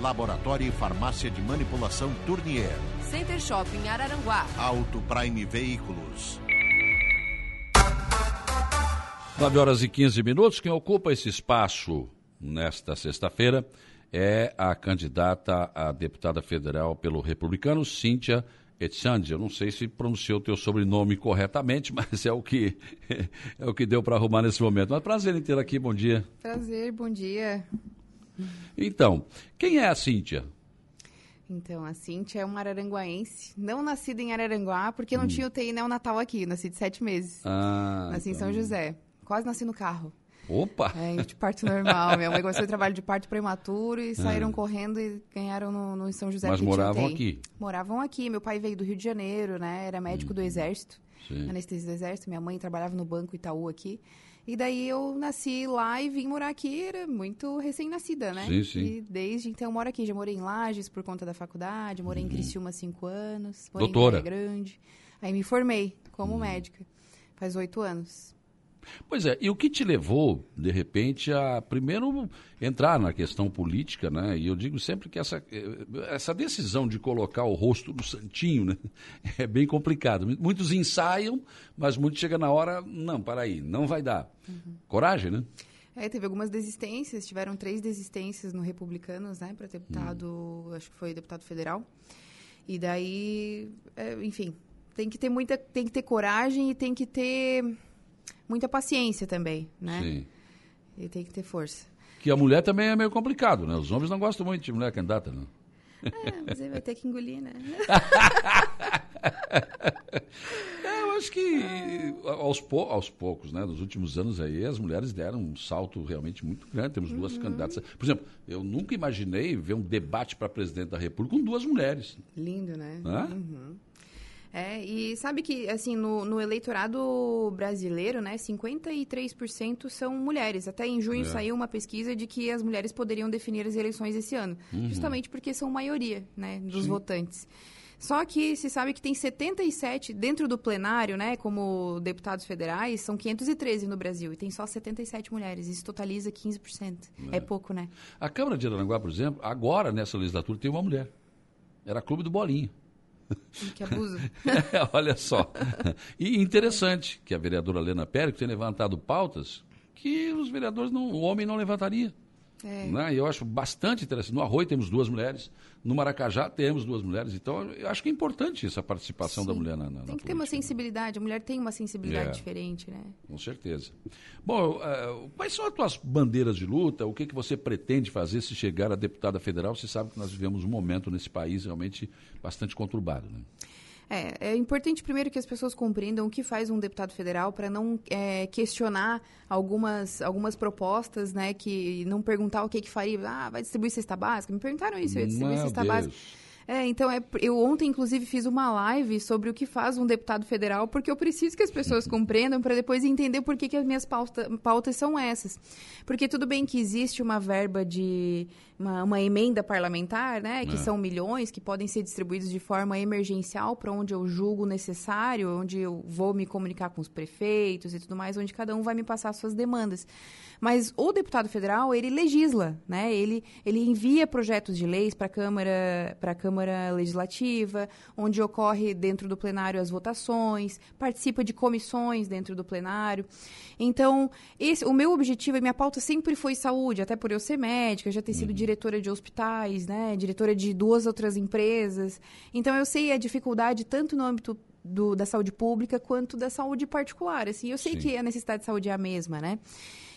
Laboratório e Farmácia de Manipulação Tournier. Center Shopping Araranguá. Auto Prime Veículos. 9 horas e 15 minutos. Quem ocupa esse espaço nesta sexta-feira é a candidata a deputada federal pelo Republicano, Cíntia Etchandi. Eu não sei se pronunciou o teu sobrenome corretamente, mas é o que é o que deu para arrumar nesse momento. Mas prazer em ter aqui. Bom dia. Prazer, bom dia. Então, quem é a Cíntia? Então, a Cíntia é uma araranguaense, não nascida em Araranguá, porque não hum. tinha UTI neonatal aqui, nasci de sete meses. Ah, nasci então... em São então. José. Quase nasci no carro. Opa! É, de parto normal. Minha mãe começou o trabalho de parto prematuro e saíram ah. correndo e ganharam no, no São José. Mas moravam aqui? Moravam aqui. Meu pai veio do Rio de Janeiro, né? Era médico hum. do Exército, Sim. anestesia do Exército. Minha mãe trabalhava no Banco Itaú aqui. E daí eu nasci lá e vim morar aqui, era muito recém-nascida, né? Sim, sim. E desde então eu moro aqui. Já morei em Lages por conta da faculdade, morei uhum. em Criciúma há cinco anos. Morei Doutora. Grande. Aí me formei como uhum. médica. Faz oito anos. Pois é, e o que te levou, de repente, a primeiro entrar na questão política, né? E eu digo sempre que essa, essa decisão de colocar o rosto no santinho, né? É bem complicado. Muitos ensaiam, mas muitos chegam na hora, não, para aí, não vai dar. Uhum. Coragem, né? É, teve algumas desistências, tiveram três desistências no Republicanos, né, para deputado, hum. acho que foi deputado federal. E daí, é, enfim, tem que ter muita, tem que ter coragem e tem que ter muita paciência também, né? Sim. E tem que ter força. Que a mulher também é meio complicado, né? Os homens não gostam muito de mulher candidata, né? É, mas ele vai ter que engolir, né? é, eu acho que aos, pou, aos poucos, né? Nos últimos anos aí, as mulheres deram um salto realmente muito grande. Temos duas uhum. candidatas. Por exemplo, eu nunca imaginei ver um debate para presidente da República com duas mulheres. Lindo, né? Uhum. É, e sabe que, assim, no, no eleitorado brasileiro, né, 53% são mulheres. Até em junho é. saiu uma pesquisa de que as mulheres poderiam definir as eleições esse ano. Uhum. Justamente porque são maioria, né, dos Sim. votantes. Só que se sabe que tem 77 dentro do plenário, né, como deputados federais, são 513 no Brasil e tem só 77 mulheres. Isso totaliza 15%. É, é pouco, né? A Câmara de Aranguá, por exemplo, agora nessa legislatura tem uma mulher. Era Clube do Bolinho. Que abuso. é, olha só. E interessante que a vereadora Helena Pérez tem levantado pautas que os vereadores, não, o homem não levantaria. É. Né? Eu acho bastante interessante. No Arroio temos duas mulheres, no Maracajá temos duas mulheres. Então, eu acho que é importante essa participação Sim. da mulher na, na Tem que ter uma sensibilidade. A mulher tem uma sensibilidade é. diferente, né? Com certeza. Bom, uh, quais são as tuas bandeiras de luta? O que, que você pretende fazer se chegar a deputada federal? Você sabe que nós vivemos um momento nesse país realmente bastante conturbado, né? É, é importante primeiro que as pessoas compreendam o que faz um deputado federal para não é, questionar algumas, algumas propostas, né? Que não perguntar o que, que faria. Ah, vai distribuir cesta básica? Me perguntaram isso, eu ia distribuir Meu cesta Deus. básica. É, então, é, eu ontem, inclusive, fiz uma live sobre o que faz um deputado federal, porque eu preciso que as pessoas compreendam para depois entender por que, que as minhas pauta, pautas são essas. Porque tudo bem que existe uma verba de uma, uma emenda parlamentar, né, que é. são milhões, que podem ser distribuídos de forma emergencial para onde eu julgo necessário, onde eu vou me comunicar com os prefeitos e tudo mais, onde cada um vai me passar suas demandas. Mas o deputado federal, ele legisla, né? Ele, ele envia projetos de leis para a Câmara, para a Câmara Legislativa, onde ocorre dentro do plenário as votações, participa de comissões dentro do plenário. Então, esse, o meu objetivo, a minha pauta sempre foi saúde, até por eu ser médica, já ter sido uhum. diretora de hospitais, né? Diretora de duas outras empresas. Então, eu sei a dificuldade tanto no âmbito do, da saúde pública quanto da saúde particular. Assim, eu sei Sim. que a necessidade de saúde é a mesma, né?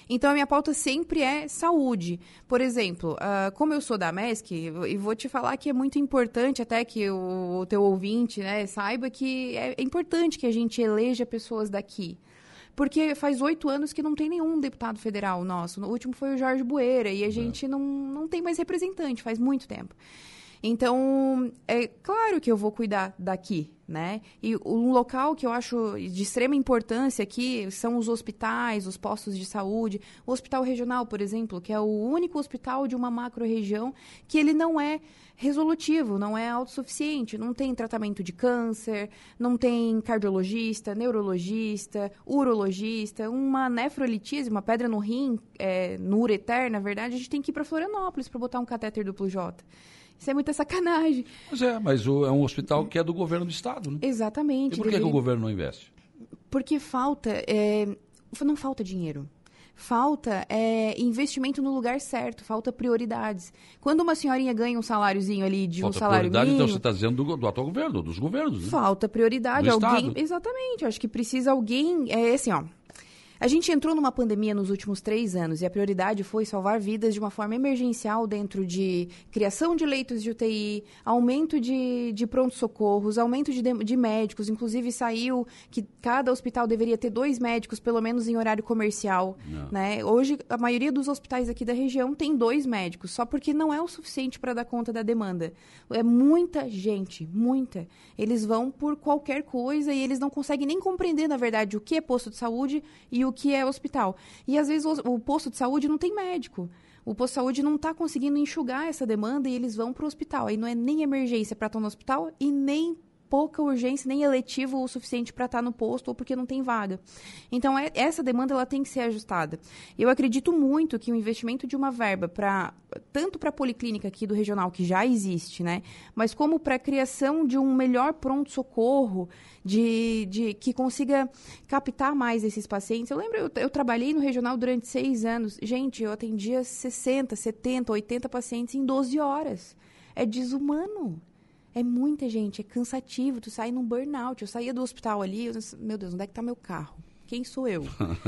Então, a minha pauta sempre é saúde. Por exemplo, uh, como eu sou da MESC, e vou te falar que é muito importante até que o, o teu ouvinte né, saiba que é, é importante que a gente eleja pessoas daqui porque faz oito anos que não tem nenhum deputado federal nosso. O último foi o Jorge Bueira, e a é. gente não, não tem mais representante, faz muito tempo. Então, é claro que eu vou cuidar daqui, né? E um local que eu acho de extrema importância aqui são os hospitais, os postos de saúde. O hospital regional, por exemplo, que é o único hospital de uma macro-região que ele não é resolutivo, não é autossuficiente, não tem tratamento de câncer, não tem cardiologista, neurologista, urologista, uma nefrolitise, uma pedra no rim, é, no ureter, na verdade, a gente tem que ir para Florianópolis para botar um catéter duplo J. Isso é muita sacanagem. Mas é, mas o, é um hospital que é do governo do estado, né? Exatamente. E por que, que o governo não investe? Porque falta, é, não falta dinheiro. Falta é, investimento no lugar certo, falta prioridades. Quando uma senhorinha ganha um saláriozinho ali de falta um salário prioridade, mínimo... então você está dizendo do, do, atual governo, dos governos, né? Falta prioridade. Do alguém, Estado. exatamente. Acho que precisa alguém... É assim, ó... A gente entrou numa pandemia nos últimos três anos e a prioridade foi salvar vidas de uma forma emergencial dentro de criação de leitos de UTI, aumento de, de pronto-socorros, aumento de, de médicos. Inclusive, saiu que cada hospital deveria ter dois médicos, pelo menos em horário comercial. Né? Hoje, a maioria dos hospitais aqui da região tem dois médicos, só porque não é o suficiente para dar conta da demanda. É muita gente, muita. Eles vão por qualquer coisa e eles não conseguem nem compreender, na verdade, o que é posto de saúde e o que é hospital. E às vezes o, o posto de saúde não tem médico. O posto de saúde não está conseguindo enxugar essa demanda e eles vão para o hospital. Aí não é nem emergência para estar no hospital e nem pouca urgência, nem eletivo o suficiente para estar no posto ou porque não tem vaga. Então, é, essa demanda ela tem que ser ajustada. Eu acredito muito que o investimento de uma verba para tanto para a policlínica aqui do regional, que já existe, né? Mas como para a criação de um melhor pronto-socorro, de, de que consiga captar mais esses pacientes. Eu lembro, eu, eu trabalhei no regional durante seis anos. Gente, eu atendia 60, 70, 80 pacientes em 12 horas. É desumano. É muita gente, é cansativo, tu sai num burnout. Eu saía do hospital ali, eu, meu Deus, onde é que tá meu carro? Quem sou eu?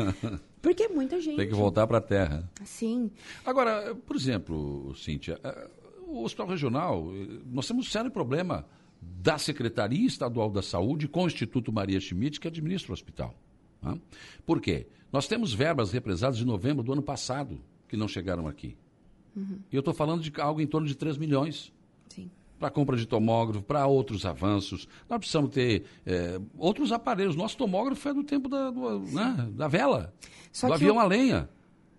Porque é muita gente. Tem que voltar para a terra. Sim. Agora, por exemplo, Cíntia, eh, o Hospital Regional, eh, nós temos um sério problema da Secretaria Estadual da Saúde com o Instituto Maria Schmidt, que administra o hospital. Tá? Por quê? Nós temos verbas represadas de novembro do ano passado que não chegaram aqui. Uhum. E eu estou falando de algo em torno de 3 milhões Sim. Para compra de tomógrafo, para outros avanços. Nós precisamos ter eh, outros aparelhos. Nosso tomógrafo é do tempo da, do, né, da vela, Só do avião o- a lenha.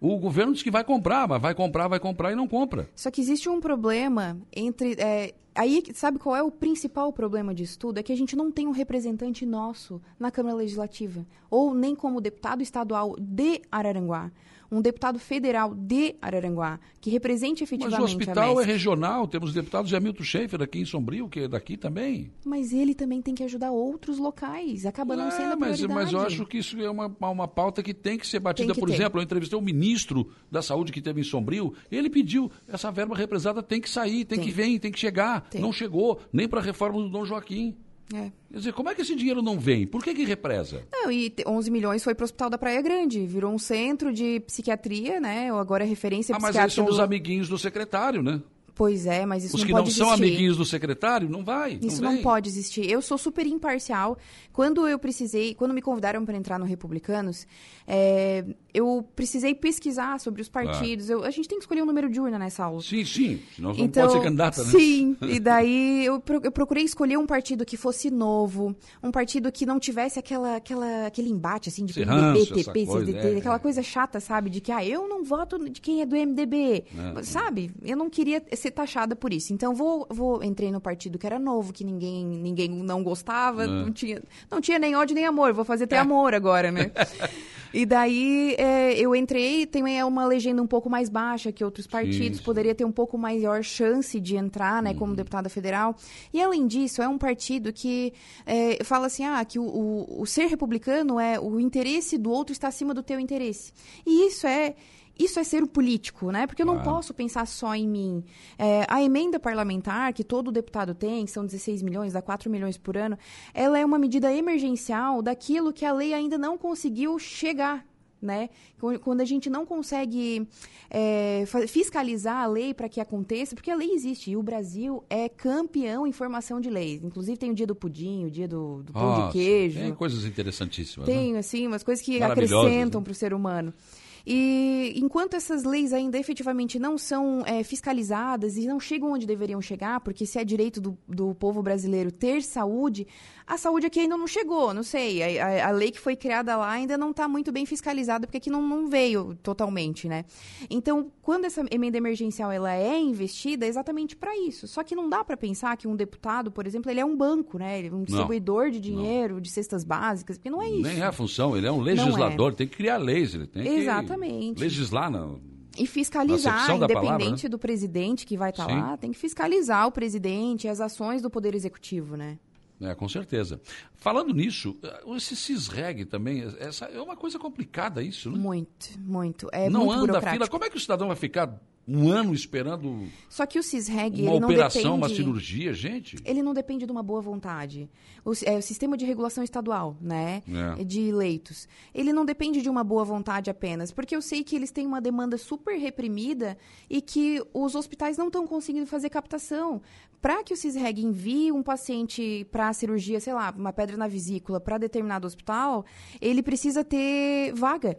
O governo diz que vai comprar, mas vai comprar, vai comprar e não compra. Só que existe um problema entre. é, aí, sabe qual é o principal problema disso tudo? É que a gente não tem um representante nosso na Câmara Legislativa. Ou nem como deputado estadual de Araranguá. Um deputado federal de Araranguá, que represente Mas efetivamente o a hospital é regional, temos deputados de Hamilton Schaefer aqui em Sombrio, que é daqui também. Mas ele também tem que ajudar outros locais. Acaba não É, sendo a mas, mas eu acho que isso é uma, uma pauta que tem que ser batida. Que Por ter. exemplo, eu entrevistei o ministro da Saúde que teve em Sombrio, ele pediu, essa verba represada tem que sair, tem, Tem. que vir, tem que chegar. Tem. Não chegou, nem para a reforma do Dom Joaquim. É. Quer dizer, como é que esse dinheiro não vem? Por que que represa? Não, e te- 11 milhões foi para o Hospital da Praia Grande. Virou um centro de psiquiatria, né? Ou Agora é referência Ah, mas eles são os do... amiguinhos do secretário, né? Pois é, mas isso Os não que não pode são existir. amiguinhos do secretário, não vai. Isso não, não pode existir. Eu sou super imparcial. Quando eu precisei, quando me convidaram para entrar no Republicanos, é, eu precisei pesquisar sobre os partidos. Eu- a gente tem que escolher um número de urna nessa aula. Sim, sim. Senão não Então, pode ser candidata, né? Sim, e daí eu, eu procurei escolher um partido que fosse novo, um partido que não tivesse aquela, aquela, aquele embate, assim, de Esse PMDB, ranço, essa TP, coisa, CDT, é, aquela é. coisa chata, sabe? De que, ah, eu não voto de quem é do MDB, É. sabe? Eu não queria ser taxada por isso. Então, vou, vou entrei no partido que era novo, que ninguém, ninguém não gostava, É. não, tinha, não tinha nem ódio nem amor, vou fazer ter amor agora, né? E daí é, eu entrei, tem é, uma legenda um pouco mais baixa que outros partidos, sim. poderia ter um pouco maior chance de entrar, né, Uhum. como deputada federal. E além disso, é um partido que é, fala assim, ah, que o, o- o ser republicano é o interesse do outro está acima do teu interesse. E isso é isso é ser o político, né? Porque eu não Claro. posso pensar só em mim. É, a emenda parlamentar, que todo deputado tem, que são 16 milhões, dá 4 milhões por ano, ela é uma medida emergencial daquilo que a lei ainda não conseguiu chegar. Né? Quando a gente não consegue é, fiscalizar a lei para que aconteça, porque a lei existe e o Brasil é campeão em formação de leis. Inclusive tem o dia do pudim, o dia do, do pão Nossa, de queijo. Tem coisas interessantíssimas. né? Tem, assim, umas coisas que acrescentam né? para o ser humano. E enquanto essas leis ainda efetivamente não são é, fiscalizadas e não chegam onde deveriam chegar, porque se é direito do, do povo brasileiro ter saúde, a saúde aqui ainda não chegou, não sei. A, a, a lei que foi criada lá ainda não está muito bem fiscalizada, porque aqui não, não veio totalmente, né? Então, quando essa emenda emergencial ela é investida, é exatamente para isso. Só que não dá para pensar que um deputado, por exemplo, ele é um banco, né? Ele é um distribuidor não, de dinheiro, não. de cestas básicas, porque não é isso. Nem é a função, ele é um legislador, é. tem que criar leis, ele tem Exatamente. que legislar na, e fiscalizar, independente palavra, né? do presidente que vai estar tá lá, tem que fiscalizar o presidente e as ações do Poder Executivo, né? É, com certeza. Falando nisso, esse CISREG também, essa é uma coisa complicada isso, né? Muito, muito. É não muito anda fila. Como é que o cidadão vai ficar um ano esperando Só que o CISREG, uma operação, não uma cirurgia, gente? Ele não depende de uma boa vontade. O, é o sistema de regulação estadual, né? É. De leitos. Ele não depende de uma boa vontade apenas, porque eu sei que eles têm uma demanda super reprimida e que os hospitais não estão conseguindo fazer captação. Para que o CISREG envie um paciente para a cirurgia, sei lá, uma pedra na vesícula, para determinado hospital, ele precisa ter vaga.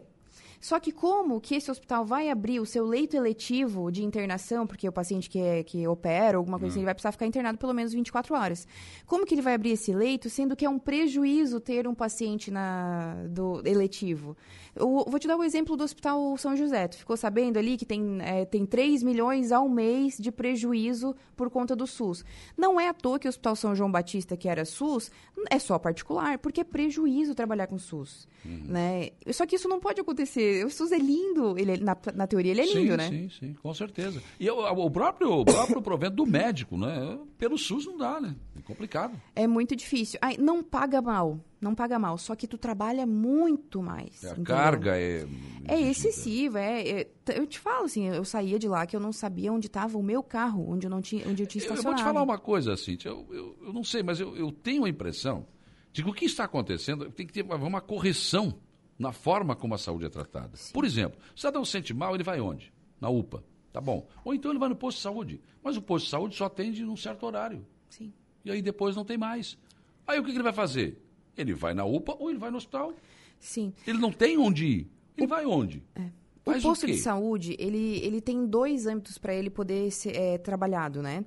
Só que como que esse hospital vai abrir o seu leito eletivo de internação, porque o paciente que, é, que opera, alguma coisa assim, ele vai precisar ficar internado pelo menos 24 horas. Como que ele vai abrir esse leito, sendo que é um prejuízo ter um paciente na, do eletivo? Eu vou te dar o um exemplo do Hospital São José. Tu ficou sabendo ali que tem, é, tem 3 milhões ao mês de prejuízo por conta do SUS. Não é à toa que o Hospital São João Batista, que era SUS, é só particular, porque é prejuízo trabalhar com SUS. Uhum. Né? Só que isso não pode acontecer. O SUS é lindo, ele é, na, na teoria ele é lindo, sim, né? Sim, sim, com certeza. E o, o próprio, o próprio provento do médico, né? Pelo SUS não dá, né? É complicado. É muito difícil. Ai, não paga mal não paga mal, só que tu trabalha muito mais. É, a carga é. É excessiva, é, é, Eu te falo assim, eu saía de lá que eu não sabia onde estava o meu carro, onde eu não tinha, onde eu tinha estacionado. Eu vou te falar uma coisa, Cintia, eu, eu, eu não sei, mas eu, eu tenho a impressão de que o que está acontecendo tem que ter uma correção na forma como a saúde é tratada. Sim. Por exemplo, o cidadão sente mal, ele vai onde? Na UPA. Tá bom. Ou então ele vai no posto de saúde. Mas o posto de saúde só atende num certo horário. Sim. E aí depois não tem mais. Aí o que, que ele vai fazer? Ele vai na UPA ou ele vai no hospital. Sim. Ele não tem onde ir. Ele o... vai onde? É. o posto o de saúde, ele, ele tem dois âmbitos para ele poder ser é, trabalhado, né?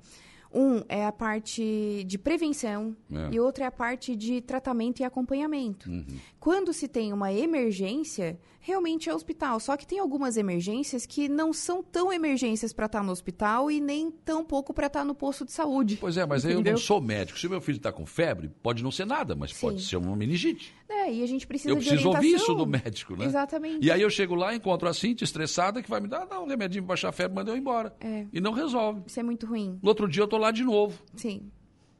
Um é a parte de prevenção é. e outro é a parte de tratamento e acompanhamento. Uhum. Quando se tem uma emergência, realmente é hospital. Só que tem algumas emergências que não são tão emergências para estar tá no hospital e nem tão pouco para estar tá no posto de saúde. Pois é, mas entendeu? eu não sou médico. Se meu filho está com febre, pode não ser nada, mas Sim. pode ser uma meningite. É, e a gente precisa Eu preciso ouvir isso do médico, né? Exatamente. E aí eu chego lá, encontro a Cintia estressada, que vai me dar um remedinho para baixar a febre, manda eu embora. É. E não resolve. Isso é muito ruim. No outro dia eu tô lá de novo. Sim.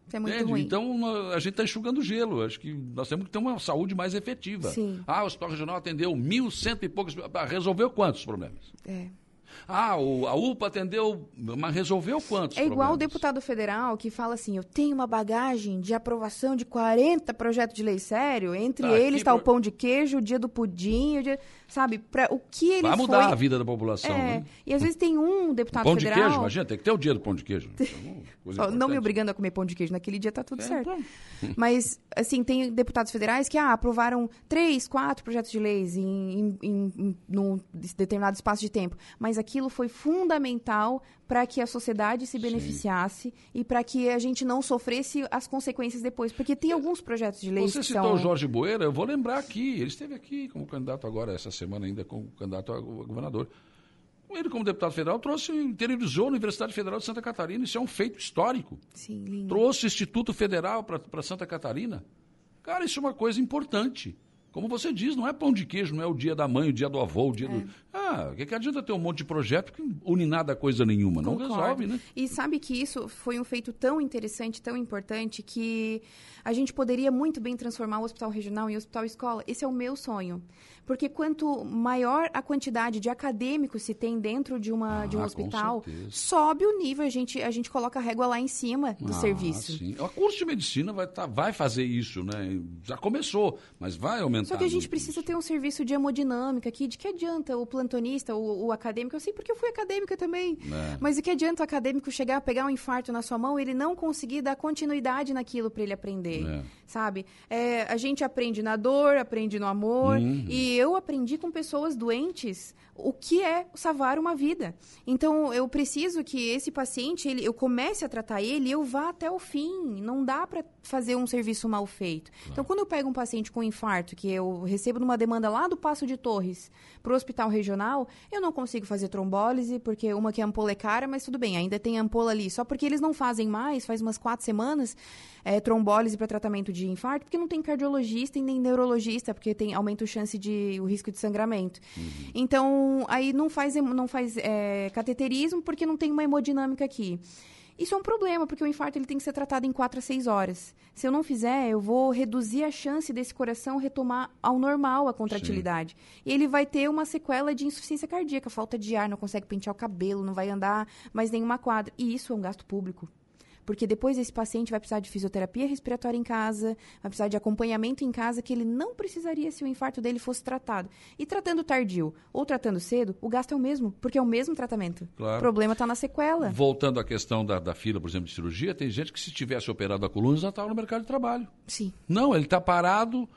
Isso é muito Entende? ruim. Então, a gente está enxugando gelo. Acho que nós temos que ter uma saúde mais efetiva. Sim. Ah, o Hospital Regional atendeu mil, cento e poucos... Resolveu quantos problemas? É. Ah, o, a UPA atendeu, mas resolveu quantos? É igual problemas? o deputado federal que fala assim: eu tenho uma bagagem de aprovação de 40 projetos de lei sério, entre ah, eles está pro... o pão de queijo, o dia do pudim, o dia sabe? Pra, o que ele Vai mudar foi... a vida da população. É, né? E às vezes tem um deputado pão federal. Pão de queijo, imagina, tem que ter o dia do pão de queijo. Só, não me obrigando a comer pão de queijo, naquele dia tá tudo é, certo. Mas, assim, tem deputados federais que ah, aprovaram três, quatro projetos de leis em, em, em, num determinado espaço de tempo. Mas aquilo foi fundamental para que a sociedade se beneficiasse Sim. e para que a gente não sofresse as consequências depois. Porque tem alguns projetos de lei Você citou são... o Jorge Boeira, eu vou lembrar aqui, ele esteve aqui como candidato agora, essa semana ainda, como candidato a governador. Ele, como deputado federal, trouxe, interiorizou a Universidade Federal de Santa Catarina. Isso é um feito histórico. Sim, lindo. Trouxe o Instituto Federal para Santa Catarina. Cara, isso é uma coisa importante. Como você diz, não é pão de queijo, não é o dia da mãe, o dia do avô, o dia é. do. Ah, o que, que adianta ter um monte de projeto que une nada a coisa nenhuma? Não Concordo. resolve, né? E sabe que isso foi um feito tão interessante, tão importante, que a gente poderia muito bem transformar o hospital regional em hospital escola. Esse é o meu sonho. Porque quanto maior a quantidade de acadêmicos se tem dentro de, uma, ah, de um hospital, sobe o nível, a gente, a gente coloca a régua lá em cima do ah, serviço. Sim. O curso de medicina vai, tá, vai fazer isso, né? Já começou, mas vai aumentar Só que a gente precisa ter um serviço de hemodinâmica aqui. De que adianta o plantonista, o, o acadêmico? Eu sei porque eu fui acadêmica também. É. Mas de que adianta o acadêmico chegar, pegar um infarto na sua mão e ele não conseguir dar continuidade naquilo para ele aprender? É. Sabe? É, a gente aprende na dor, aprende no amor. Uhum. E eu aprendi com pessoas doentes o que é salvar uma vida. Então, eu preciso que esse paciente, ele, eu comece a tratar ele e eu vá até o fim. Não dá para fazer um serviço mal feito. Não. Então, quando eu pego um paciente com infarto, que eu recebo numa demanda lá do Passo de Torres para o hospital regional, eu não consigo fazer trombólise, porque uma que é ampola é cara, mas tudo bem, ainda tem ampola ali. Só porque eles não fazem mais, faz umas quatro semanas, é, trombólise para tratamento de infarto, porque não tem cardiologista e nem neurologista, porque tem aumenta a chance de o risco de sangramento. Uhum. Então, aí não faz, não faz é, cateterismo porque não tem uma hemodinâmica aqui. Isso é um problema, porque o infarto ele tem que ser tratado em 4 a 6 horas. Se eu não fizer, eu vou reduzir a chance desse coração retomar ao normal a contratilidade. Sim. E ele vai ter uma sequela de insuficiência cardíaca, falta de ar, não consegue pentear o cabelo, não vai andar mais nenhuma quadra. E isso é um gasto público. Porque depois esse paciente vai precisar de fisioterapia respiratória em casa, vai precisar de acompanhamento em casa que ele não precisaria se o infarto dele fosse tratado. E tratando tardio ou tratando cedo, o gasto é o mesmo, porque é o mesmo tratamento. Claro. O problema está na sequela. Voltando à questão da, da, fila, por exemplo, de cirurgia, tem gente que se tivesse operado a coluna já estava no mercado de trabalho. Sim. Não, ele está parado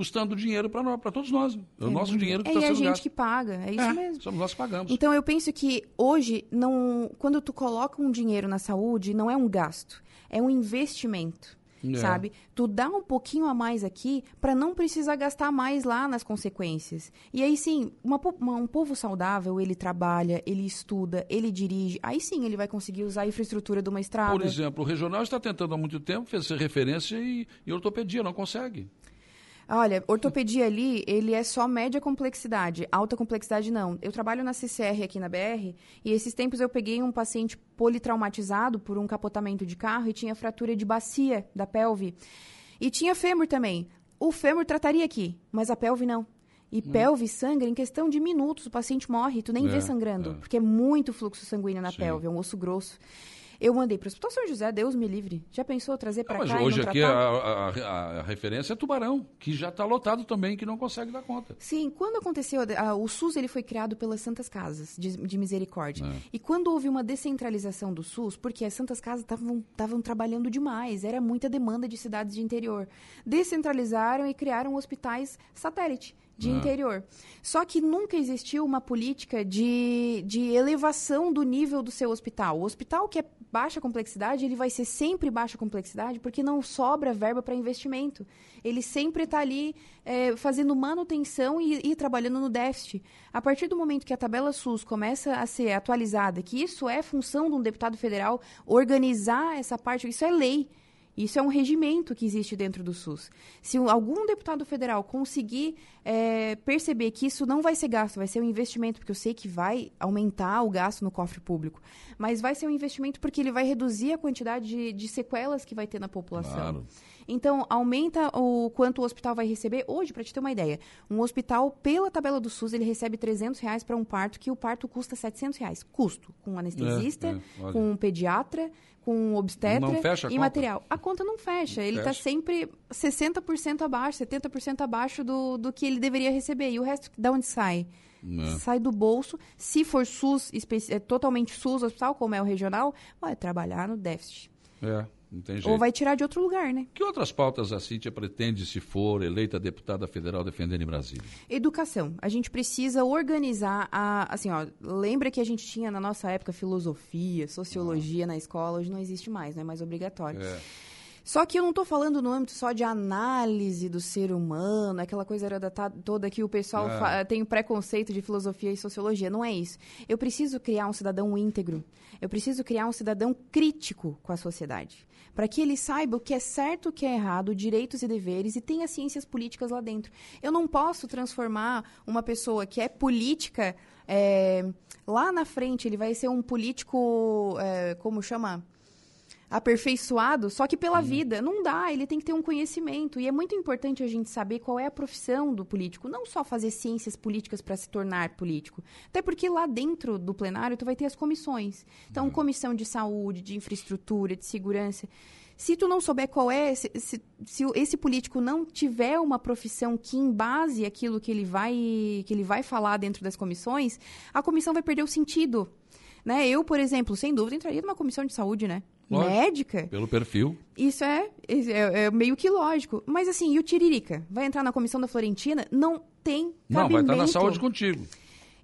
custando dinheiro para todos nós. É o é, nosso dinheiro que está é, sendo a gente gasto. que paga, é isso é, mesmo. Somos nós que pagamos. Então eu penso que hoje, não, quando tu coloca um dinheiro na saúde, não é um gasto, é um investimento. É. Sabe? Tu dá um pouquinho a mais aqui para não precisar gastar mais lá nas consequências. E aí sim, uma, uma, um povo saudável, ele trabalha, ele estuda, ele dirige. Aí sim ele vai conseguir usar a infraestrutura de uma estrada. Por exemplo, o regional está tentando há muito tempo fazer referência e, e ortopedia, não consegue. Olha, ortopedia ali, ele é só média complexidade, alta complexidade não. Eu trabalho na CCR aqui na BR e esses tempos eu peguei um paciente politraumatizado por um capotamento de carro e tinha fratura de bacia da pelve. E tinha fêmur também. O fêmur trataria aqui, mas a pelve não. E hum. pelve sangra em questão de minutos, o paciente morre, tu nem é, vê sangrando, é. porque é muito fluxo sanguíneo na Sim. pelve, é um osso grosso. Eu mandei para o Hospital São José, Deus me livre. Já pensou trazer para cá hoje aqui a, a, a, referência é Tubarão, que já está lotado também, que não consegue dar conta. Sim, quando aconteceu, a, o SUS ele foi criado pelas Santas Casas de, de Misericórdia. É. E quando houve uma descentralização do SUS, porque as Santas Casas estavam trabalhando demais, era muita demanda de cidades de interior. Descentralizaram e criaram hospitais satélite de ah. interior. Só que nunca existiu uma política de, de elevação do nível do seu hospital. O hospital que é baixa complexidade, ele vai ser sempre baixa complexidade porque não sobra verba para investimento. Ele sempre está ali é, fazendo manutenção e, e, trabalhando no déficit. A partir do momento que a tabela SUS começa a ser atualizada, que isso é função de um deputado federal organizar essa parte, isso é lei. Isso é um regimento que existe dentro do SUS. Se algum deputado federal conseguir é, perceber que isso não vai ser gasto, vai ser um investimento, porque eu sei que vai aumentar o gasto no cofre público, mas vai ser um investimento porque ele vai reduzir a quantidade de, de sequelas que vai ter na população. Claro. Então, aumenta o quanto o hospital vai receber. Hoje, para te ter uma ideia, um hospital, pela tabela do SUS, ele recebe 300 reais para um parto, que o parto custa 700 reais. Custo. Com anestesista, é, é, com um pediatra, com obstetra e material. A conta não fecha. Não ele está sempre 60% abaixo, 70% abaixo do, do que ele deveria receber. E o resto, de onde sai? É. Sai do bolso. Se for SUS, é, totalmente SUS hospital, como é o regional, vai trabalhar no déficit. É. Não tem jeito. Ou vai tirar de outro lugar, né? Que outras pautas a Cíntia pretende, se for eleita deputada federal, defender em Brasília? Educação. A gente precisa organizar a. Assim, ó, lembra que a gente tinha na nossa época filosofia, sociologia ah. na escola, hoje não existe mais, não é mais obrigatório. É. Só que eu não estou falando no âmbito só de análise do ser humano, aquela coisa toda que o pessoal é. tem preconceito de filosofia e sociologia. Não é isso. Eu preciso criar um cidadão íntegro. Eu preciso criar um cidadão crítico com a sociedade. Para que ele saiba o que é certo, o que é errado, direitos e deveres, e tenha ciências políticas lá dentro. Eu não posso transformar uma pessoa que é política. É, lá na frente, ele vai ser um político. É, como chama? Aperfeiçoado, só que pela vida. Não dá, ele tem que ter um conhecimento. E é muito importante a gente saber qual é a profissão do político. Não só fazer ciências políticas para se tornar político. Até porque lá dentro do plenário tu vai ter as comissões. Então, uhum. comissão de saúde, de infraestrutura, de segurança. Se tu não souber qual é, se, se, se esse político não tiver uma profissão que embase aquilo que ele vai que ele vai falar dentro das comissões, a comissão vai perder o sentido. Né? Eu, por exemplo, sem dúvida, entraria numa comissão de saúde, né? Lógico, Médica. Pelo perfil. Isso é, é, é meio que lógico. Mas assim, e o Tiririca? Vai entrar na comissão da Florentina? Não tem cabimento. Não, vai estar na saúde contigo.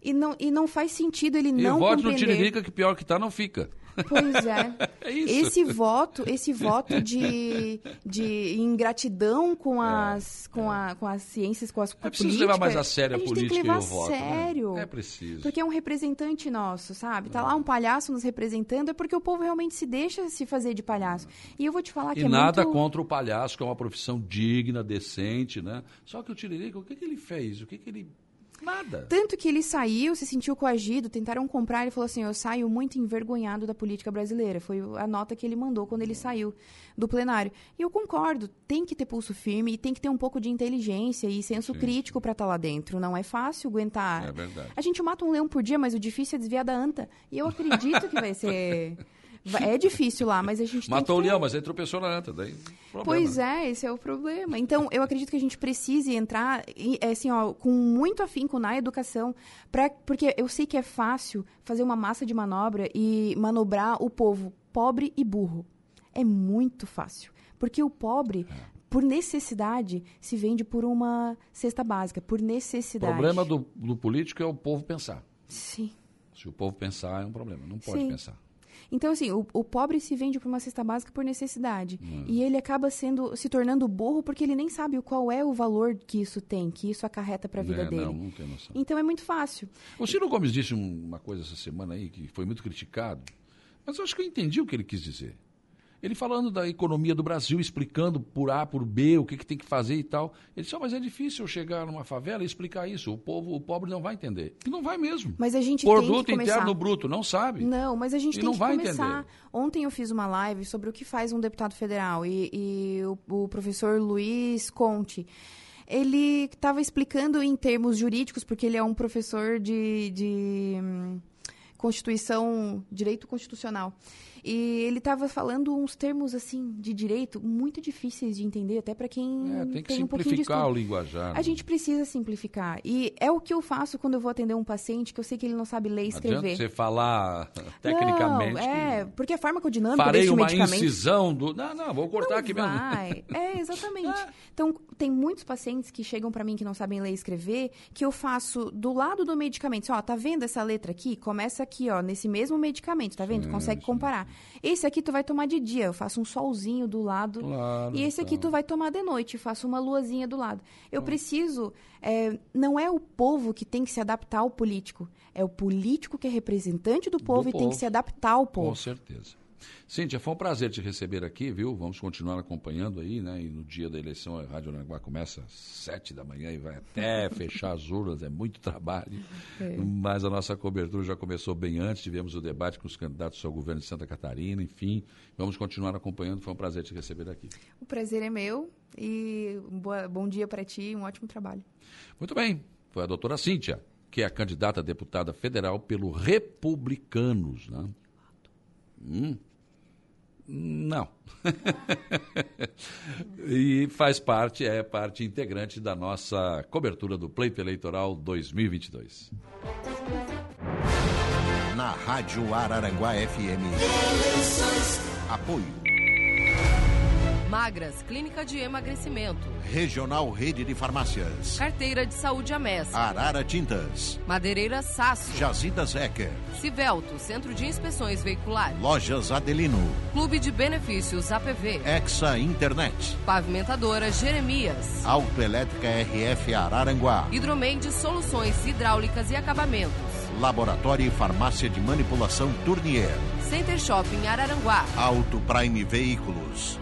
E não, e não faz sentido ele e não compreender. no Tiririca que pior que tá, não fica. Pois é. É isso. Esse voto, esse voto de, de ingratidão com as, com, a, com as ciências, com as É a preciso política, levar mais a sério a, gente política tem que levar e o voto. a sério. Né? É preciso. Porque é um representante nosso, sabe? Tá lá um palhaço nos representando, é porque o povo realmente se deixa se fazer de palhaço. E eu vou te falar que E é nada muito... contra o palhaço, que é uma profissão digna, decente, né? Só que o Tiririca, o que, que ele fez? O que, que ele. Nada. Tanto que ele saiu, se sentiu coagido, tentaram comprar, ele falou assim, eu saio muito envergonhado da política brasileira. Foi a nota que ele mandou quando ele saiu do plenário. E eu concordo, tem que ter pulso firme e tem que ter um pouco de inteligência e senso Sim. crítico para estar lá dentro. Não é fácil aguentar. É verdade. A gente mata um leão por dia, mas o difícil é desviar da anta. E eu acredito que vai ser... É difícil lá, mas a gente Matou o leão, mas aí tropeçou na anta. Daí, problema. Pois é, esse é o problema. Então, eu acredito que a gente precise entrar, é, assim, ó, com muito afinco na educação, pra, porque eu sei que é fácil fazer uma massa de manobra e manobrar o povo pobre e burro. É muito fácil. Porque o pobre, por necessidade, se vende por uma cesta básica, por O necessidade. problema do, do político é o povo pensar. Sim. Se o povo pensar, é um problema. Não pode Sim. pensar. Então, assim, o, o pobre se vende por uma cesta básica por necessidade. Hum. E ele acaba sendo se tornando burro porque ele nem sabe o qual é o valor que isso tem, que isso acarreta para a vida É, dele. Não, não tem noção. Então é muito fácil. O Ciro Gomes disse um- uma coisa essa semana aí que foi muito criticado, mas eu acho que eu entendi o que ele quis dizer. Ele falando da economia do Brasil, explicando por A, por B, o que, que tem que fazer e tal. Ele disse, "Ó, mas é difícil chegar numa favela e explicar isso. O povo, o pobre não vai entender. E não vai mesmo. Mas a gente tem Produto que começar. interno bruto, não sabe. Não, mas a gente E tem não que vai começar. entender. Ontem eu fiz uma live sobre o que faz um deputado federal e, e o, o professor Luiz Conte. Ele estava explicando em termos jurídicos, porque ele é um professor de, de hum, Constituição, Direito Constitucional. E ele estava falando uns termos assim de direito muito difíceis de entender, até para quem É, tem que um pouquinho de simplificar o linguajar. né? A gente precisa simplificar. E é o que eu faço quando eu vou atender um paciente que eu sei que ele não sabe ler e Não adianta escrever. você falar tecnicamente. Não, é, que porque a farmacodinâmica farei desse uma medicamento... incisão do. Não, não, vou cortar não aqui mesmo. vai. É, exatamente. Então, tem muitos pacientes que chegam para mim que não sabem ler e escrever, que eu faço do lado do medicamento. Assim, Ó, tá vendo essa letra aqui? Começa aqui, ó, nesse mesmo medicamento, tá vendo? Sim, Consegue sim. comparar. Esse aqui tu vai tomar de dia, eu faço um solzinho do lado. Claro, e esse aqui então. tu vai tomar de noite, faço uma luazinha do lado. Eu preciso. é, não é o povo que tem que se adaptar ao político. É o político que é representante do povo e tem povo. que se adaptar ao povo. Com certeza. Cíntia, foi um prazer te receber aqui, viu? Vamos continuar acompanhando aí, né? E no dia da eleição, a Rádio Aranguá começa às sete da manhã e vai até fechar as urnas, é muito trabalho. É. Mas a nossa cobertura já começou bem antes, tivemos o debate com os candidatos ao governo de Santa Catarina, enfim. Vamos continuar acompanhando, foi um prazer te receber aqui. O prazer é meu e um boa- bom dia para ti, um ótimo trabalho. Muito bem, foi a doutora Cíntia, que é a candidata a deputada federal pelo Republicanos, né? Hum. Não. e faz parte, é parte integrante da nossa cobertura do Pleito Eleitoral 2022. Na Rádio Araranguá FM. Apoio. Magras, Clínica de Emagrecimento. Regional Rede de Farmácias. Carteira de Saúde Amessa. Arara Tintas. Madeireira Sasso. Jazidas Ecker. Civelto, Centro de Inspeções Veiculares. Lojas Adelino. Clube de Benefícios APV. Exa Internet. Pavimentadora Jeremias. Autoelétrica RF Araranguá. Hidromeide Soluções Hidráulicas e Acabamentos. Laboratório e Farmácia de Manipulação Tournier. Center Shopping Araranguá. Auto Prime Veículos.